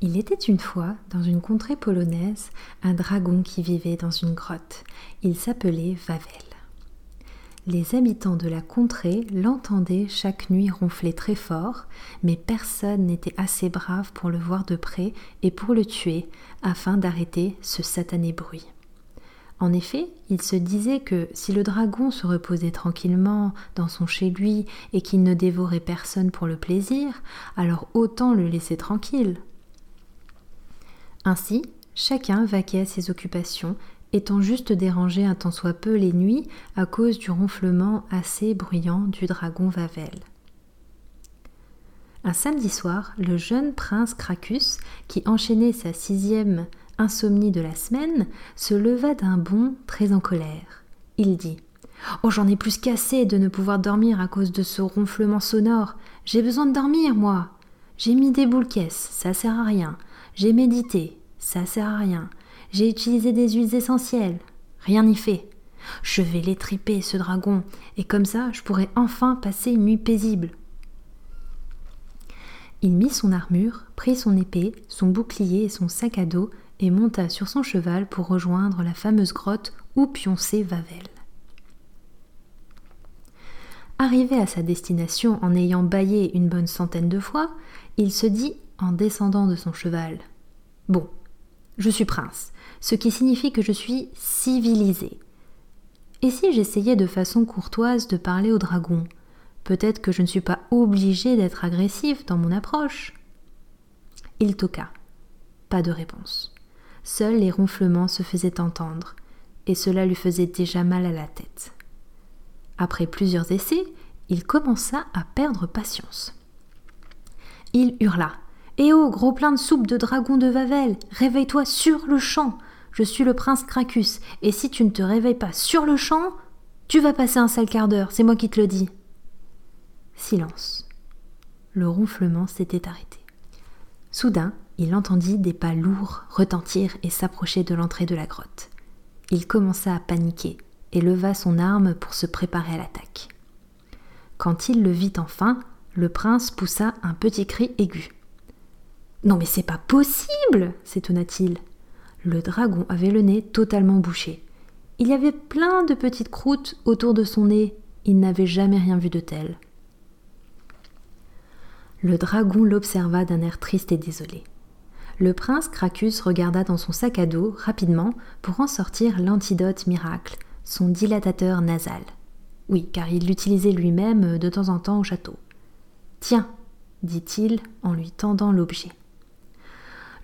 Il était une fois, dans une contrée polonaise, un dragon qui vivait dans une grotte. Il s'appelait Vavel. Les habitants de la contrée l'entendaient chaque nuit ronfler très fort, mais personne n'était assez brave pour le voir de près et pour le tuer, afin d'arrêter ce satané bruit. En effet, il se disait que si le dragon se reposait tranquillement dans son chez lui et qu'il ne dévorait personne pour le plaisir, alors autant le laisser tranquille. Ainsi, chacun vaquait à ses occupations, étant juste dérangé un tant soit peu les nuits à cause du ronflement assez bruyant du dragon Vavel. Un samedi soir, le jeune prince Cracus, qui enchaînait sa sixième insomnie de la semaine, se leva d'un bond très en colère. Il dit Oh, j'en ai plus qu'assez de ne pouvoir dormir à cause de ce ronflement sonore. J'ai besoin de dormir, moi. J'ai mis des boules caisses, ça sert à rien. J'ai médité, ça sert à rien. J'ai utilisé des huiles essentielles, rien n'y fait. Je vais l'étriper, ce dragon, et comme ça je pourrai enfin passer une nuit paisible. Il mit son armure, prit son épée, son bouclier et son sac à dos, et monta sur son cheval pour rejoindre la fameuse grotte où pionçait Vavel. Arrivé à sa destination en ayant bâillé une bonne centaine de fois, il se dit en descendant de son cheval. Bon, je suis prince, ce qui signifie que je suis civilisé. Et si j'essayais de façon courtoise de parler au dragon Peut-être que je ne suis pas obligé d'être agressif dans mon approche. Il toqua. Pas de réponse. Seuls les ronflements se faisaient entendre, et cela lui faisait déjà mal à la tête. Après plusieurs essais, il commença à perdre patience. Il hurla eh oh, gros plein de soupe de dragon de Vavel, réveille-toi sur le champ. Je suis le prince Cracus, et si tu ne te réveilles pas sur le champ, tu vas passer un sale quart d'heure, c'est moi qui te le dis. Silence. Le ronflement s'était arrêté. Soudain, il entendit des pas lourds retentir et s'approcher de l'entrée de la grotte. Il commença à paniquer et leva son arme pour se préparer à l'attaque. Quand il le vit enfin, le prince poussa un petit cri aigu. Non mais c'est pas possible s'étonna-t-il. Le dragon avait le nez totalement bouché. Il y avait plein de petites croûtes autour de son nez. Il n'avait jamais rien vu de tel. Le dragon l'observa d'un air triste et désolé. Le prince Cracus regarda dans son sac à dos rapidement pour en sortir l'antidote miracle, son dilatateur nasal. Oui, car il l'utilisait lui-même de temps en temps au château. Tiens, dit-il en lui tendant l'objet.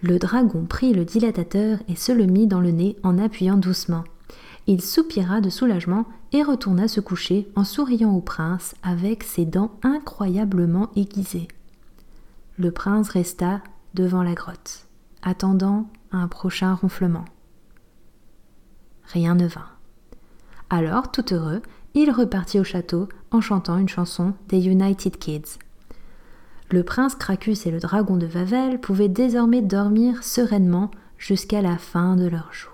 Le dragon prit le dilatateur et se le mit dans le nez en appuyant doucement. Il soupira de soulagement et retourna se coucher en souriant au prince avec ses dents incroyablement aiguisées. Le prince resta devant la grotte, attendant un prochain ronflement. Rien ne vint. Alors, tout heureux, il repartit au château en chantant une chanson des United Kids. Le prince Cracus et le dragon de Vavel pouvaient désormais dormir sereinement jusqu'à la fin de leur jour.